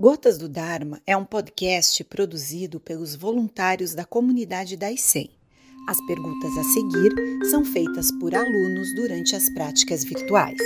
Gotas do Dharma é um podcast produzido pelos voluntários da comunidade da ICEM. As perguntas a seguir são feitas por alunos durante as práticas virtuais.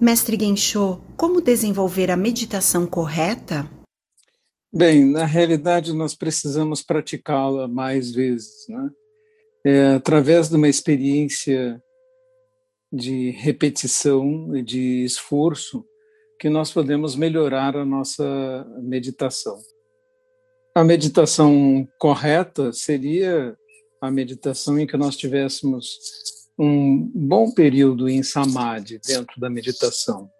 Mestre Gensho, como desenvolver a meditação correta? Bem, na realidade, nós precisamos praticá-la mais vezes, né? É, através de uma experiência de repetição e de esforço que nós podemos melhorar a nossa meditação. A meditação correta seria a meditação em que nós tivéssemos um bom período em samadhi dentro da meditação,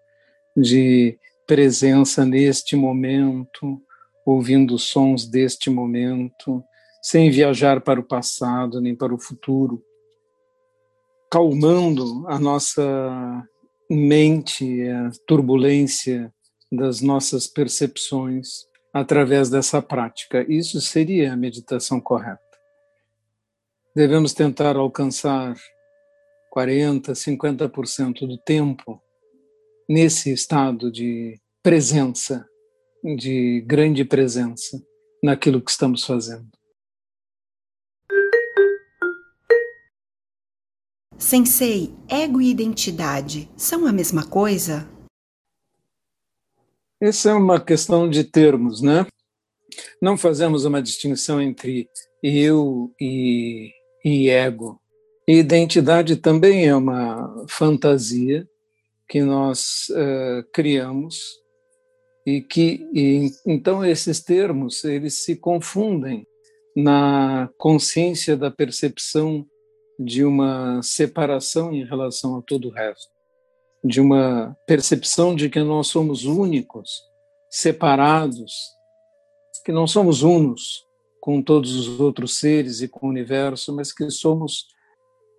de presença neste momento, ouvindo sons deste momento, sem viajar para o passado nem para o futuro, calmando a nossa mente, a turbulência das nossas percepções através dessa prática. Isso seria a meditação correta. Devemos tentar alcançar 40, 50% do tempo nesse estado de presença, de grande presença naquilo que estamos fazendo. Sensei, ego e identidade são a mesma coisa? Essa é uma questão de termos, né? Não fazemos uma distinção entre eu e, e ego. Identidade também é uma fantasia que nós uh, criamos e que e, então esses termos eles se confundem na consciência da percepção de uma separação em relação a todo o resto, de uma percepção de que nós somos únicos, separados, que não somos unos com todos os outros seres e com o universo, mas que somos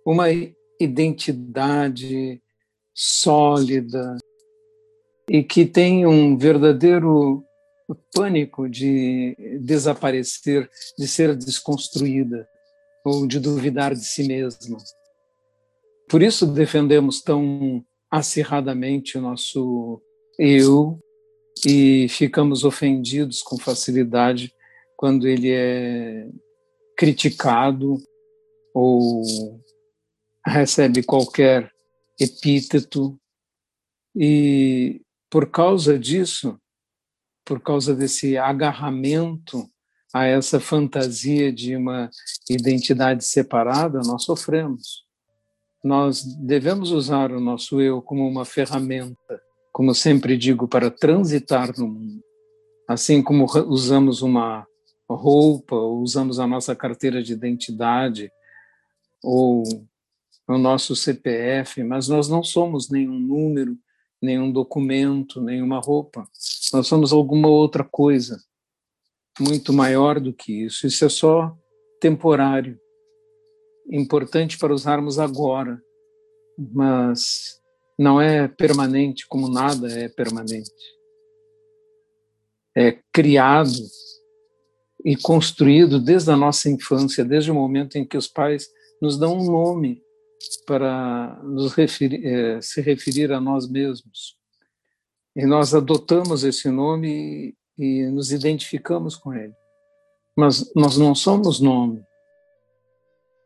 uma identidade sólida e que tem um verdadeiro pânico de desaparecer, de ser desconstruída ou de duvidar de si mesma. Por isso defendemos tão acirradamente o nosso eu e ficamos ofendidos com facilidade quando ele é criticado ou recebe qualquer epíteto e por causa disso, por causa desse agarramento a essa fantasia de uma identidade separada, nós sofremos. Nós devemos usar o nosso eu como uma ferramenta, como sempre digo, para transitar no mundo. Assim como usamos uma roupa, ou usamos a nossa carteira de identidade, ou o nosso CPF, mas nós não somos nenhum número, nenhum documento, nenhuma roupa. Nós somos alguma outra coisa muito maior do que isso. Isso é só temporário, importante para usarmos agora, mas não é permanente, como nada é permanente. É criado e construído desde a nossa infância, desde o momento em que os pais nos dão um nome para referir, é, se referir a nós mesmos. E nós adotamos esse nome e nos identificamos com ele. Mas nós não somos nome,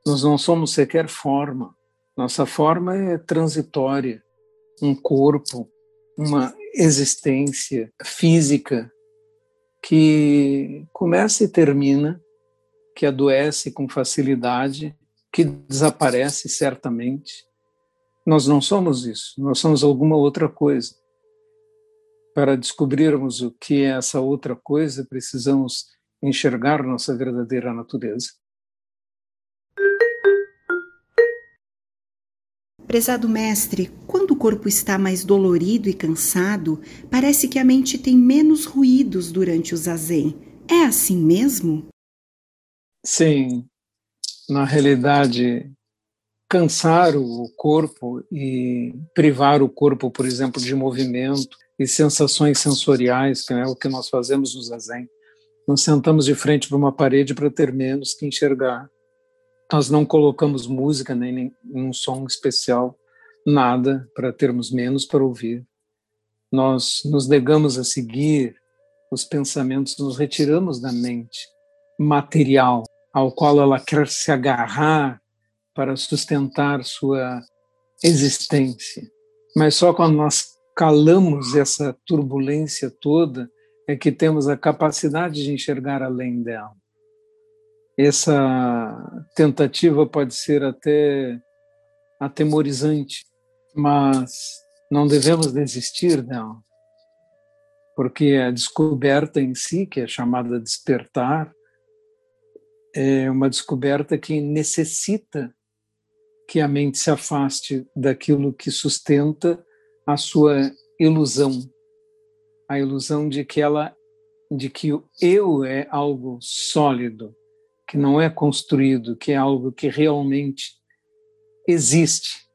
nós não somos sequer forma. Nossa forma é transitória, um corpo, uma existência física que começa e termina, que adoece com facilidade, que desaparece certamente. Nós não somos isso, nós somos alguma outra coisa. Para descobrirmos o que é essa outra coisa, precisamos enxergar nossa verdadeira natureza. Prezado mestre, quando o corpo está mais dolorido e cansado, parece que a mente tem menos ruídos durante o zazen. É assim mesmo? Sim. Na realidade, cansar o corpo e privar o corpo, por exemplo, de movimento e sensações sensoriais, que é o que nós fazemos no zazen. Nós sentamos de frente para uma parede para ter menos que enxergar. Nós não colocamos música nem nenhum som especial. nada para termos menos para ouvir. Nós nos negamos a seguir os pensamentos, nos retiramos da mente material ao qual ela quer se agarrar para sustentar sua existência. Mas só quando nós calamos essa turbulência toda é que temos a capacidade de enxergar além dela. Essa tentativa pode ser até atemorizante, mas não devemos desistir dela, porque a descoberta em si, que é chamada despertar, é uma descoberta que necessita que a mente se afaste daquilo que sustenta a sua ilusão, a ilusão de que ela de que o eu é algo sólido, que não é construído, que é algo que realmente existe.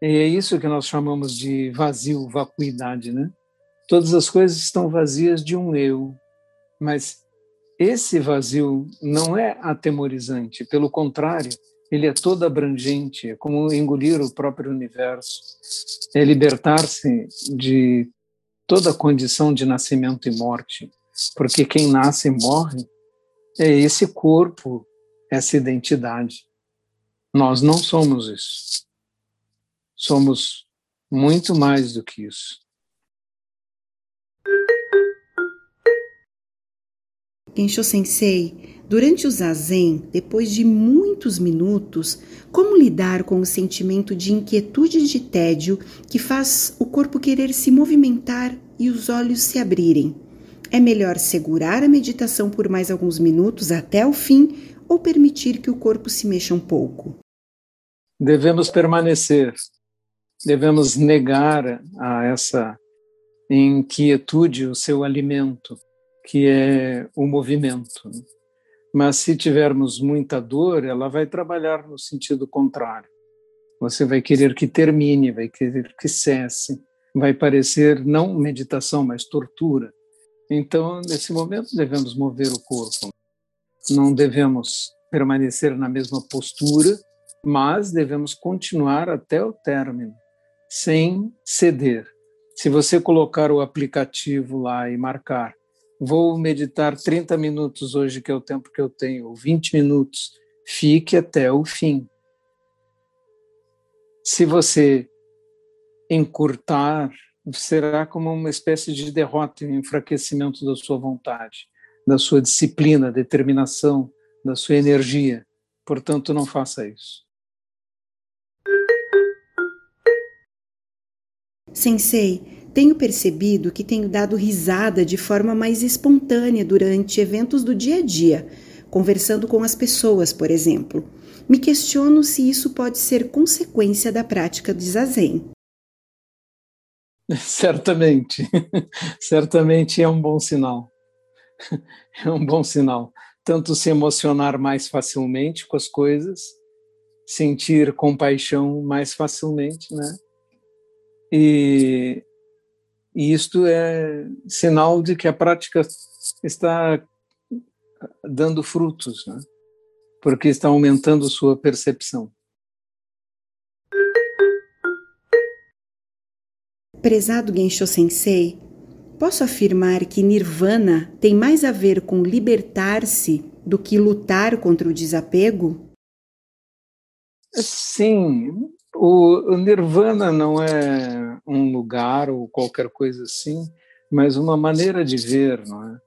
E é isso que nós chamamos de vazio, vacuidade, né? Todas as coisas estão vazias de um eu, mas esse vazio não é atemorizante, pelo contrário, ele é todo abrangente, é como engolir o próprio universo, é libertar-se de toda a condição de nascimento e morte, porque quem nasce e morre é esse corpo, essa identidade. Nós não somos isso. Somos muito mais do que isso. Gensho Sensei, durante o zazen, depois de muitos minutos, como lidar com o sentimento de inquietude e de tédio que faz o corpo querer se movimentar e os olhos se abrirem? É melhor segurar a meditação por mais alguns minutos até o fim ou permitir que o corpo se mexa um pouco? Devemos permanecer, devemos negar a essa inquietude o seu alimento que é o movimento. Mas se tivermos muita dor, ela vai trabalhar no sentido contrário. Você vai querer que termine, vai querer que cesse, vai parecer não meditação, mas tortura. Então, nesse momento, devemos mover o corpo. Não devemos permanecer na mesma postura, mas devemos continuar até o término, sem ceder. Se você colocar o aplicativo lá e marcar vou meditar 30 minutos hoje, que é o tempo que eu tenho, ou 20 minutos. Fique até o fim. Se você encurtar, será como uma espécie de derrota e um enfraquecimento da sua vontade, da sua disciplina, determinação, da sua energia. Portanto, não faça isso. Sensei, tenho percebido que tenho dado risada de forma mais espontânea durante eventos do dia a dia, conversando com as pessoas, por exemplo. Me questiono se isso pode ser consequência da prática de zazen. Certamente, certamente é um bom sinal. É um bom sinal. Tanto se emocionar mais facilmente com as coisas, sentir compaixão mais facilmente, né? E e isto é sinal de que a prática está dando frutos, né? porque está aumentando sua percepção. Prezado Gensho Sensei, posso afirmar que Nirvana tem mais a ver com libertar-se do que lutar contra o desapego? Sim, o, Nirvana não é um lugar ou qualquer coisa assim, mas uma maneira de ver, não é?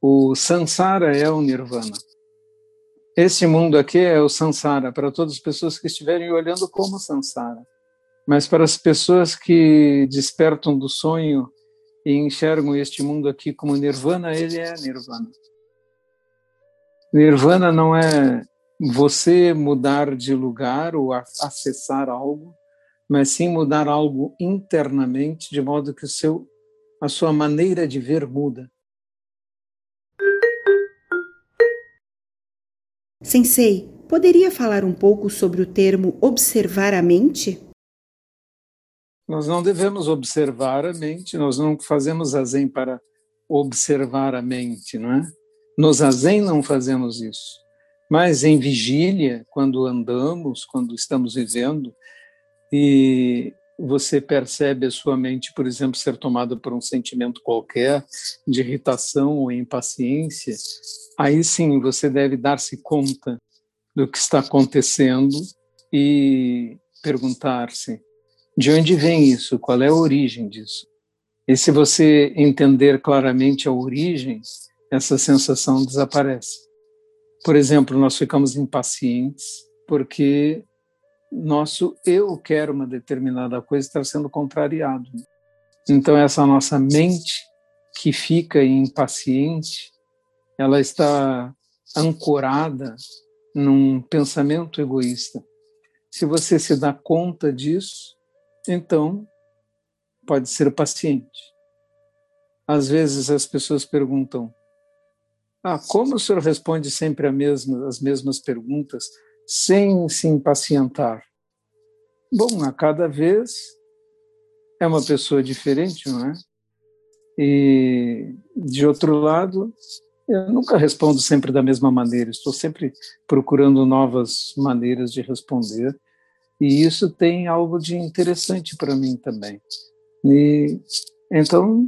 O Sansara é o Nirvana. Esse mundo aqui é o Sansara para todas as pessoas que estiverem olhando como Sansara. Mas para as pessoas que despertam do sonho e enxergam este mundo aqui como Nirvana, ele é Nirvana. Nirvana não é você mudar de lugar ou acessar algo, mas sim mudar algo internamente, de modo que o seu, a sua maneira de ver muda. Sensei, poderia falar um pouco sobre o termo observar a mente? Nós não devemos observar a mente, nós não fazemos a Zen para observar a mente, não é? Nos a Zen não fazemos isso. Mas em vigília, quando andamos, quando estamos vivendo, e você percebe a sua mente, por exemplo, ser tomada por um sentimento qualquer de irritação ou impaciência, aí sim você deve dar-se conta do que está acontecendo e perguntar-se de onde vem isso, qual é a origem disso. E se você entender claramente a origem, essa sensação desaparece. Por exemplo, nós ficamos impacientes porque nosso eu quero uma determinada coisa está sendo contrariado. Então essa nossa mente que fica impaciente, ela está ancorada num pensamento egoísta. Se você se dá conta disso, então pode ser paciente. Às vezes as pessoas perguntam: ah, como o senhor responde sempre mesma, as mesmas perguntas sem se impacientar? Bom, a cada vez é uma pessoa diferente, não é? E, de outro lado, eu nunca respondo sempre da mesma maneira, estou sempre procurando novas maneiras de responder, e isso tem algo de interessante para mim também. E, então,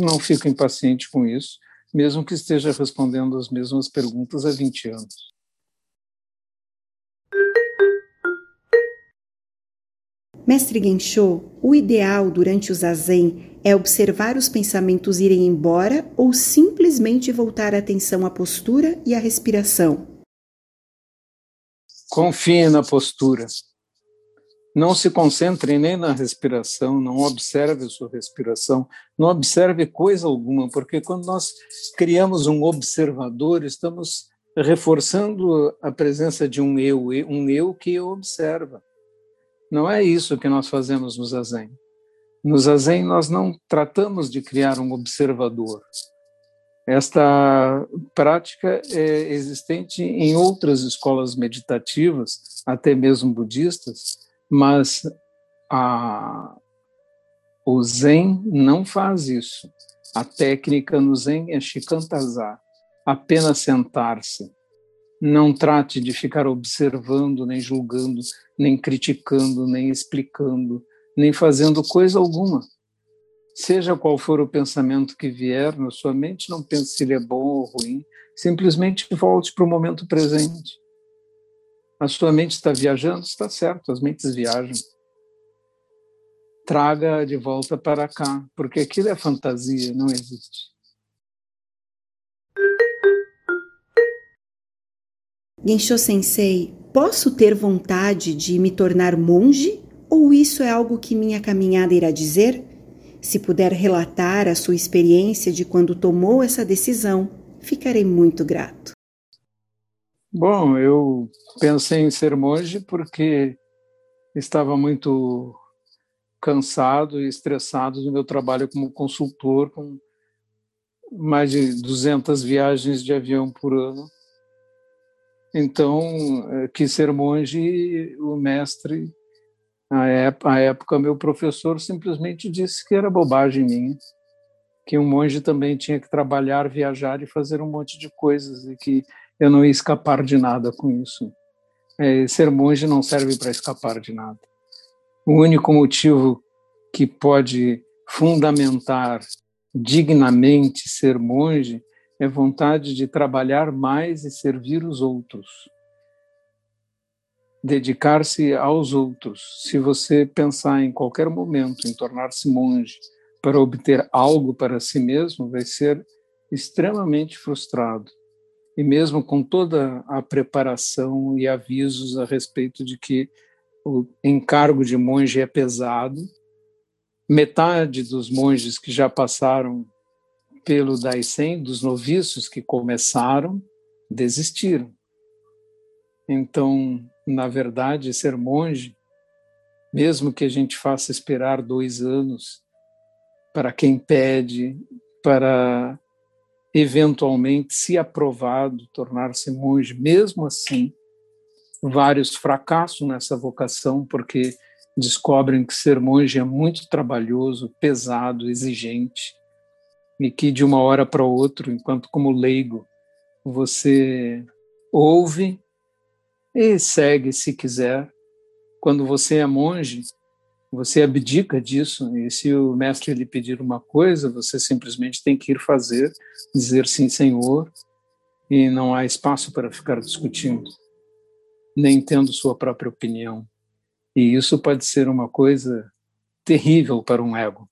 não fico impaciente com isso, mesmo que esteja respondendo as mesmas perguntas há 20 anos. Mestre Gensho, o ideal durante o zazen é observar os pensamentos irem embora ou simplesmente voltar a atenção à postura e à respiração? Confie na postura. Não se concentre nem na respiração, não observe sua respiração, não observe coisa alguma, porque quando nós criamos um observador, estamos reforçando a presença de um eu, um eu que observa. Não é isso que nós fazemos no zazen. No zazen nós não tratamos de criar um observador. Esta prática é existente em outras escolas meditativas, até mesmo budistas, mas a, o Zen não faz isso. A técnica no Zen é shikantaza, apenas sentar-se. Não trate de ficar observando, nem julgando, nem criticando, nem explicando, nem fazendo coisa alguma. Seja qual for o pensamento que vier na sua mente, não pense se ele é bom ou ruim, simplesmente volte para o momento presente a sua mente está viajando, está certo, as mentes viajam. Traga de volta para cá, porque aquilo é fantasia, não existe. Gensho Sensei, posso ter vontade de me tornar monge ou isso é algo que minha caminhada irá dizer? Se puder relatar a sua experiência de quando tomou essa decisão, ficarei muito grato. Bom, eu pensei em ser monge porque estava muito cansado e estressado do meu trabalho como consultor, com mais de 200 viagens de avião por ano. Então, eh, quis ser monge o mestre, à época, meu professor, simplesmente disse que era bobagem minha, que um monge também tinha que trabalhar, viajar e fazer um monte de coisas e que eu não ia escapar de nada com isso. É, ser monge não serve para escapar de nada. O único motivo que pode fundamentar dignamente ser monge é vontade de trabalhar mais e servir os outros. Dedicar-se aos outros. Se você pensar em qualquer momento em tornar-se monge para obter algo para si mesmo, vai ser extremamente frustrado e mesmo com toda a preparação e avisos a respeito de que o encargo de monge é pesado, metade dos monges que já passaram pelo Daisen, dos noviços que começaram, desistiram. Então, na verdade, ser monge, mesmo que a gente faça esperar dois anos para quem pede, para eventualmente, se aprovado, tornar-se monge, mesmo assim, vários fracassam nessa vocação porque descobrem que ser monge é muito trabalhoso, pesado, exigente, e que de uma hora para outra, enquanto como leigo, você ouve e segue se quiser. Quando você é monge, Você abdica disso e se o mestre lhe pedir uma coisa, você simplesmente tem que ir fazer, dizer sim, Senhor, e não há espaço para ficar discutindo, nem tendo sua própria opinião. E isso pode ser uma coisa terrível para um ego.